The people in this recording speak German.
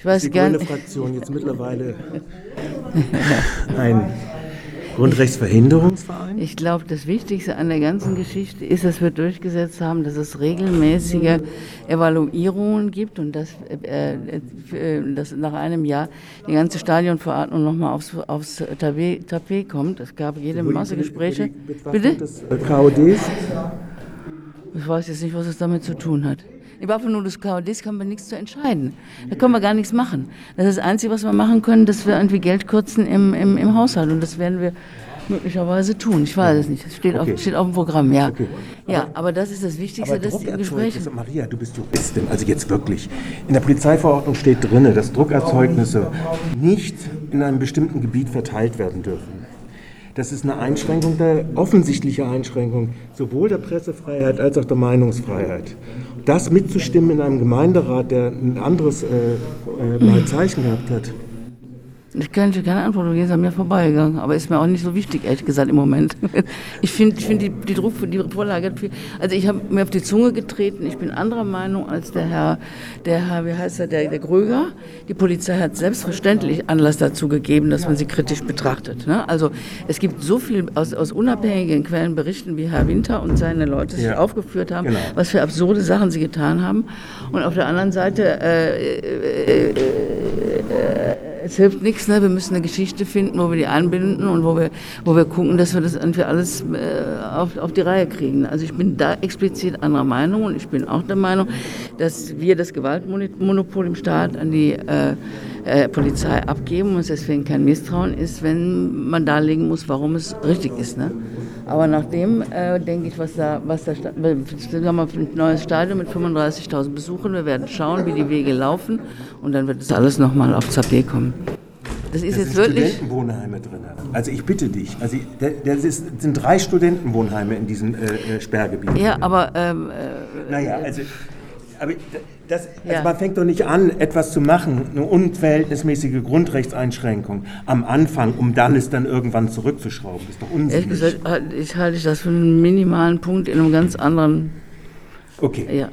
Ich weiß die grüne. Fraktion jetzt mittlerweile ein Grundrechtsverhinderungsverein? Ich glaube, das Wichtigste an der ganzen Geschichte ist, dass wir durchgesetzt haben, dass es regelmäßige Evaluierungen gibt und dass, äh, äh, dass nach einem Jahr die ganze Stadionverordnung nochmal aufs, aufs Tapet, Tapet kommt. Es gab jede Masse Gespräche. Bitte? Des äh, KODs? Ich weiß jetzt nicht, was es damit zu tun hat. Die des KODs kann man nichts zu entscheiden. Da können wir gar nichts machen. Das ist das Einzige, was wir machen können, dass wir irgendwie Geld kürzen im, im, im Haushalt. Und das werden wir möglicherweise tun. Ich weiß es nicht. Das steht, Okay. auf, steht auf dem Programm, ja. Okay. Ja, aber das ist das Wichtigste, Aber dass die Gespräche. Maria, du bist Juristin, also jetzt wirklich. In der Polizeiverordnung steht drin, dass Druckerzeugnisse nicht in einem bestimmten Gebiet verteilt werden dürfen. Das ist eine Einschränkung, der offensichtliche Einschränkung sowohl der Pressefreiheit als auch der Meinungsfreiheit. Das mitzustimmen in einem Gemeinderat, der ein anderes äh, äh, Zeichen gehabt hat. Ich kann dir keine Antwort geben, ist an mir vorbeigegangen. Aber ist mir auch nicht so wichtig, ehrlich gesagt, im Moment. Ich finde ich find die, die, Druck, die Vorlage, also ich habe mir auf die Zunge getreten. Ich bin anderer Meinung als der Herr, der Herr, wie heißt er, der, der Gröger. Die Polizei hat selbstverständlich Anlass dazu gegeben, dass man sie kritisch betrachtet. Ne? Also es gibt so viel aus, aus unabhängigen Quellen berichten, wie Herr Winter und seine Leute sich Ja. aufgeführt haben, Genau. was für absurde Sachen sie getan haben. Und auf der anderen Seite äh, äh, es hilft nichts, ne? wir müssen eine Geschichte finden, wo wir die einbinden und wo wir, wo wir gucken, dass wir das irgendwie alles äh, auf, auf die Reihe kriegen. Also ich bin da explizit anderer Meinung und ich bin auch der Meinung, dass wir das Gewaltmonopol im Staat an die äh, äh, Polizei abgeben und es deswegen kein Misstrauen ist, wenn man darlegen muss, warum es richtig ist. Ne? Aber nachdem äh, denke ich, was da, was da, sta- wir ein neues Stadion mit 35.000 Besuchern. Wir werden schauen, wie die Wege laufen und dann wird das alles nochmal aufs Tapet kommen. Das ist Da jetzt sind wirklich. Studentenwohnheime drin. Also ich bitte dich, also ich- da, da ist, sind drei Studentenwohnheime in diesem äh, äh, Sperrgebiet. Ja, aber ähm, äh, Naja, also, aber das, also Ja. man fängt doch nicht an, etwas zu machen, eine unverhältnismäßige Grundrechtseinschränkung am Anfang, um dann es dann irgendwann zurückzuschrauben. Das ist doch ehrlich unsinnig. gesagt, halt- ich halte das für einen minimalen Punkt in einem ganz anderen. Okay. Ja.